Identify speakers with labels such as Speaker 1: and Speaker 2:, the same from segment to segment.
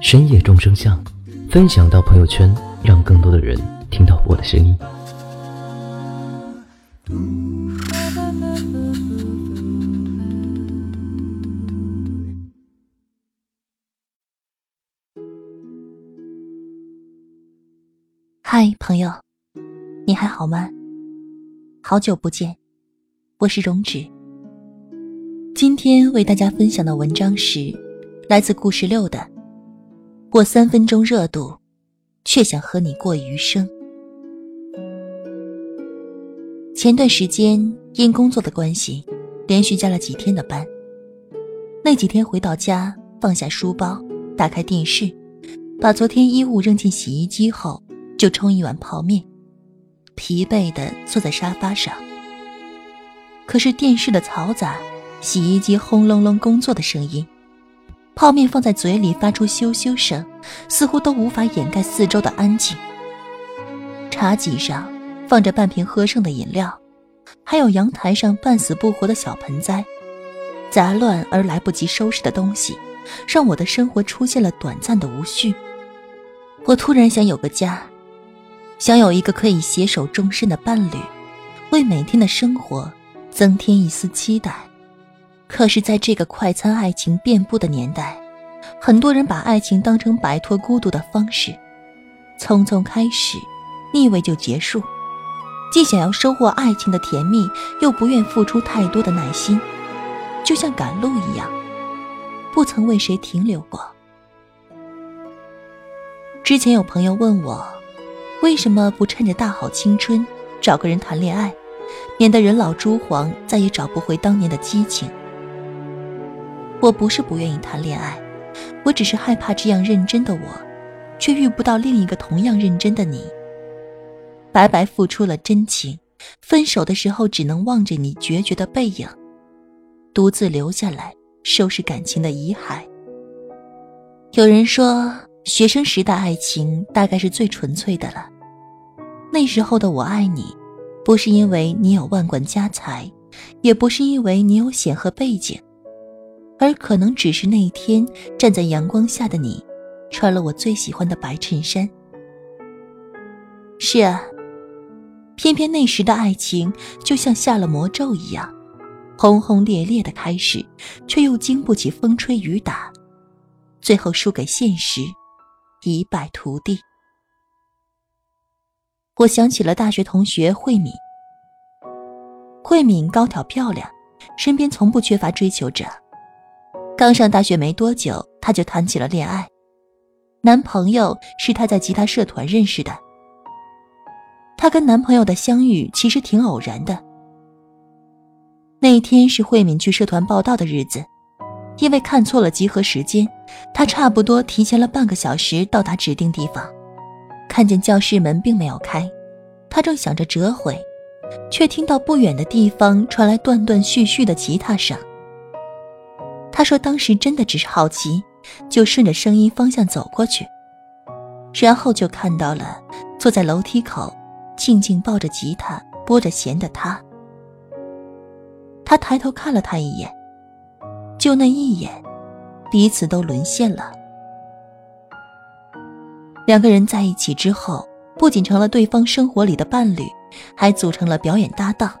Speaker 1: 深夜众生相”，分享到朋友圈，让更多的人听到我的声音。
Speaker 2: 嗨，朋友，你还好吗？好久不见，我是荣止。今天为大家分享的文章是来自故事六的《我三分钟热度，却想和你过余生》。前段时间因工作的关系，连续加了几天的班。那几天回到家，放下书包，打开电视，把昨天衣物扔进洗衣机后，就冲一碗泡面，疲惫的坐在沙发上。可是电视的嘈杂。洗衣机轰隆隆工作的声音，泡面放在嘴里发出咻咻声，似乎都无法掩盖四周的安静。茶几上放着半瓶喝剩的饮料，还有阳台上半死不活的小盆栽，杂乱而来不及收拾的东西，让我的生活出现了短暂的无序。我突然想有个家，想有一个可以携手终身的伴侣，为每天的生活增添一丝期待。可是，在这个快餐爱情遍布的年代，很多人把爱情当成摆脱孤独的方式，匆匆开始，腻味就结束。既想要收获爱情的甜蜜，又不愿付出太多的耐心，就像赶路一样，不曾为谁停留过。之前有朋友问我，为什么不趁着大好青春找个人谈恋爱，免得人老珠黄，再也找不回当年的激情。我不是不愿意谈恋爱，我只是害怕这样认真的我，却遇不到另一个同样认真的你。白白付出了真情，分手的时候只能望着你决绝的背影，独自留下来收拾感情的遗骸。有人说，学生时的爱情大概是最纯粹的了。那时候的我爱你，不是因为你有万贯家财，也不是因为你有显赫背景。而可能只是那一天站在阳光下的你，穿了我最喜欢的白衬衫。是啊，偏偏那时的爱情就像下了魔咒一样，轰轰烈烈的开始，却又经不起风吹雨打，最后输给现实，一败涂地。我想起了大学同学慧敏，慧敏高挑漂亮，身边从不缺乏追求者。刚上大学没多久，她就谈起了恋爱，男朋友是她在吉他社团认识的。她跟男朋友的相遇其实挺偶然的。那一天是慧敏去社团报道的日子，因为看错了集合时间，她差不多提前了半个小时到达指定地方，看见教室门并没有开，她正想着折回，却听到不远的地方传来断断续续的吉他声。他说：“当时真的只是好奇，就顺着声音方向走过去，然后就看到了坐在楼梯口，静静抱着吉他拨着弦的他。他抬头看了他一眼，就那一眼，彼此都沦陷了。两个人在一起之后，不仅成了对方生活里的伴侣，还组成了表演搭档，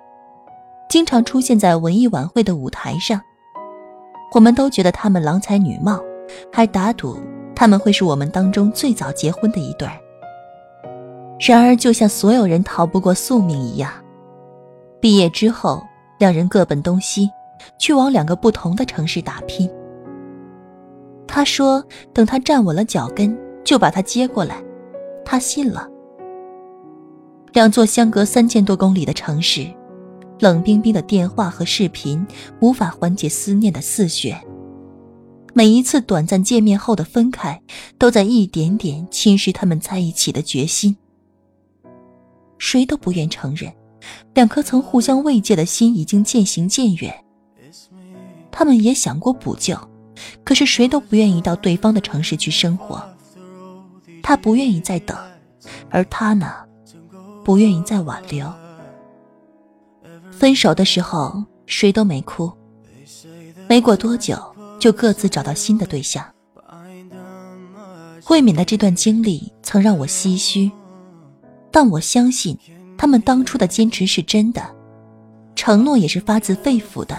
Speaker 2: 经常出现在文艺晚会的舞台上。”我们都觉得他们郎才女貌，还打赌他们会是我们当中最早结婚的一对。然而，就像所有人逃不过宿命一样，毕业之后，两人各奔东西，去往两个不同的城市打拼。他说：“等他站稳了脚跟，就把他接过来。”他信了。两座相隔三千多公里的城市。冷冰冰的电话和视频无法缓解思念的肆眩。每一次短暂见面后的分开，都在一点点侵蚀他们在一起的决心。谁都不愿承认，两颗曾互相慰藉的心已经渐行渐远。他们也想过补救，可是谁都不愿意到对方的城市去生活。他不愿意再等，而他呢，不愿意再挽留。分手的时候，谁都没哭。没过多久。就各自找到新的对象。慧敏的这段经历曾让我唏嘘，但我相信他们当初的坚持是真的，承诺也是发自肺腑的，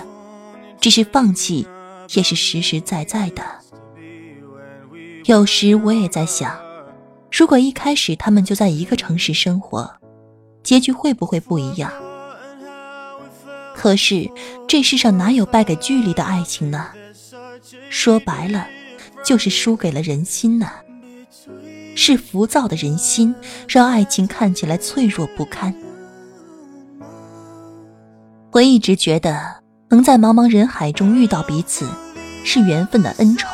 Speaker 2: 只是放弃也是实实在在的。有时我也在想，如果一开始他们就在一个城市生活，结局会不会不一样？可是这世上哪有败给距离的爱情呢？说白了，就是输给了人心呐。是浮躁的人心，让爱情看起来脆弱不堪。我一直觉得，能在茫茫人海中遇到彼此，是缘分的恩宠。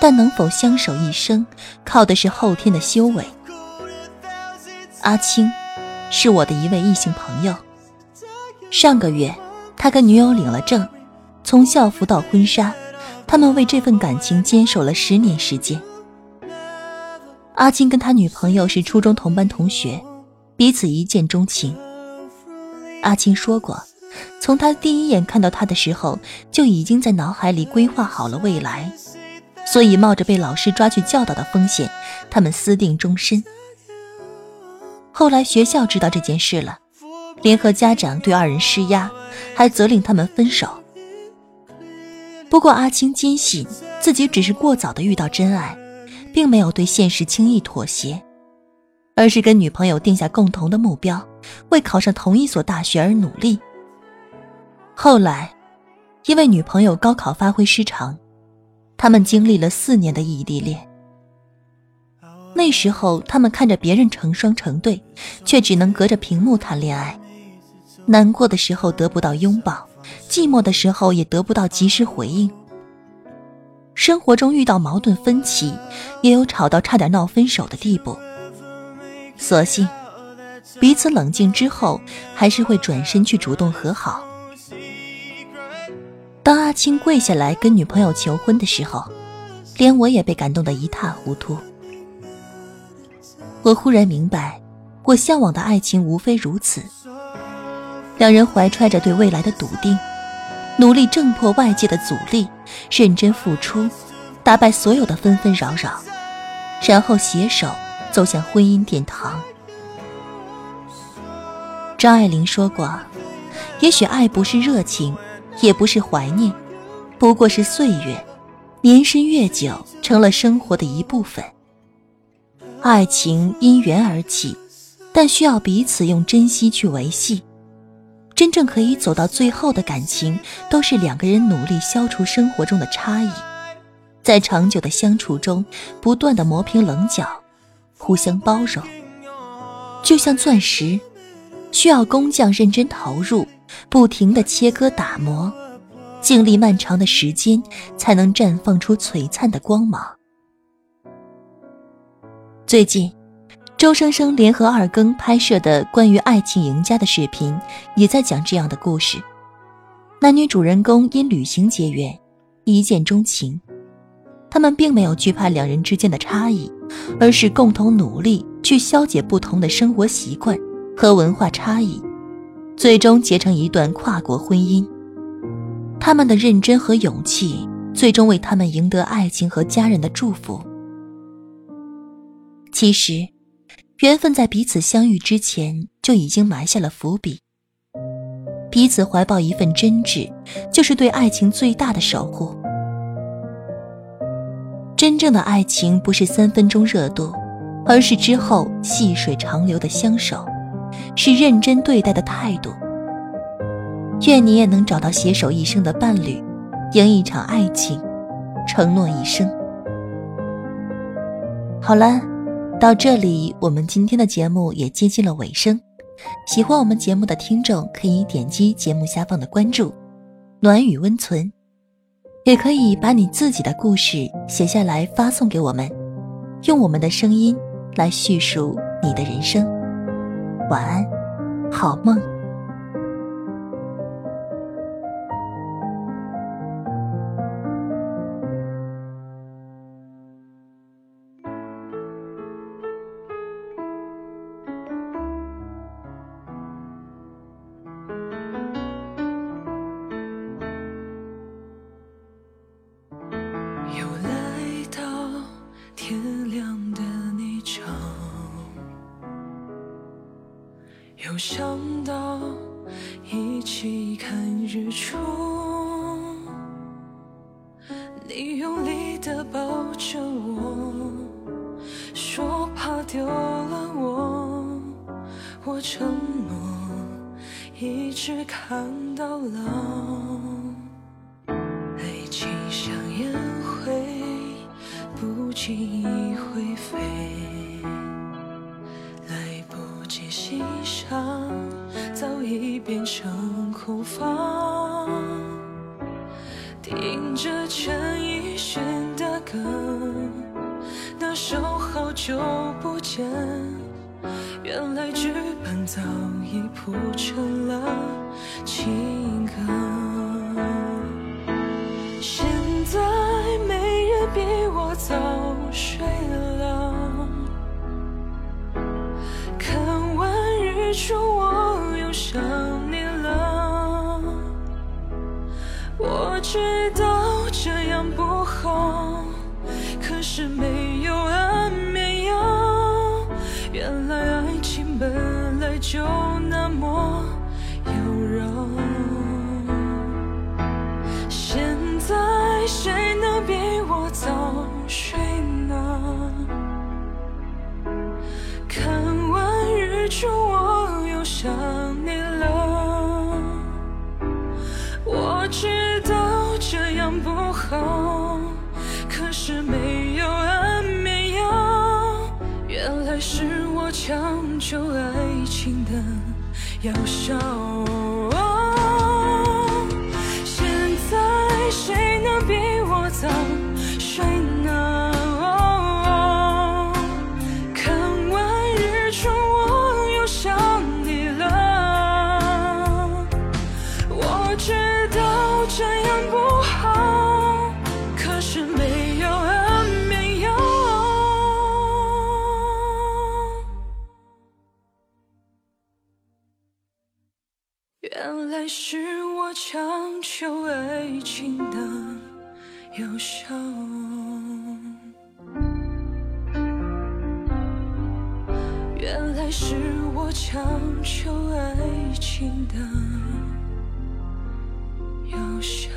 Speaker 2: 但能否相守一生，靠的是后天的修为。阿青，是我的一位异性朋友。上个月，他跟女友领了证，从校服到婚纱。他们为这份感情坚守了十年时间。阿青跟他女朋友是初中同班同学，彼此一见钟情。阿青说过，从他第一眼看到他的时候，就已经在脑海里规划好了未来，所以冒着被老师抓去教导的风险，他们私定终身。后来学校知道这件事了，联合家长对二人施压，还责令他们分手。不过，阿青坚信自己只是过早的遇到真爱，并没有对现实轻易妥协，而是跟女朋友定下共同的目标，为考上同一所大学而努力。后来，因为女朋友高考发挥失常，他们经历了四年的异地恋。那时候，他们看着别人成双成对，却只能隔着屏幕谈恋爱，难过的时候得不到拥抱。寂寞的时候也得不到及时回应。生活中遇到矛盾分歧，也有吵到差点闹分手的地步。所幸，彼此冷静之后，还是会转身去主动和好。当阿青跪下来跟女朋友求婚的时候，连我也被感动得一塌糊涂。我忽然明白，我向往的爱情无非如此。两人怀揣着对未来的笃定，努力挣破外界的阻力，认真付出，打败所有的纷纷扰扰，然后携手走向婚姻殿堂。张爱玲说过：“也许爱不是热情，也不是怀念，不过是岁月，年深月久，成了生活的一部分。爱情因缘而起，但需要彼此用珍惜去维系。”真正可以走到最后的感情，都是两个人努力消除生活中的差异，在长久的相处中，不断的磨平棱角，互相包容。就像钻石，需要工匠认真投入，不停的切割打磨，经历漫长的时间，才能绽放出璀璨的光芒。最近。周生生联合二更拍摄的关于爱情赢家的视频，也在讲这样的故事。男女主人公因旅行结缘，一见钟情。他们并没有惧怕两人之间的差异，而是共同努力去消解不同的生活习惯和文化差异，最终结成一段跨国婚姻。他们的认真和勇气，最终为他们赢得爱情和家人的祝福。其实。缘分在彼此相遇之前就已经埋下了伏笔。彼此怀抱一份真挚，就是对爱情最大的守护。真正的爱情不是三分钟热度，而是之后细水长流的相守，是认真对待的态度。愿你也能找到携手一生的伴侣，赢一场爱情，承诺一生。好了。到这里，我们今天的节目也接近了尾声。喜欢我们节目的听众可以点击节目下方的关注，暖与温存。也可以把你自己的故事写下来发送给我们，用我们的声音来叙述你的人生。晚安，好梦。
Speaker 3: 又想到一起看日出，你用力的抱着我，说怕丢了我，我承诺一直看到老。爱情像烟灰，不经意变成空房，听着陈奕迅的歌，那首好久不见，原来剧本早已铺成了情歌。现在没人比我早睡了。看完日出我想你了，我知道这样不好，可是没有安眠药。原来爱情本来就那么妖娆，现在谁能比我早拯救爱情的药效。原来是我强求爱情的有效原来是我强求爱情的有效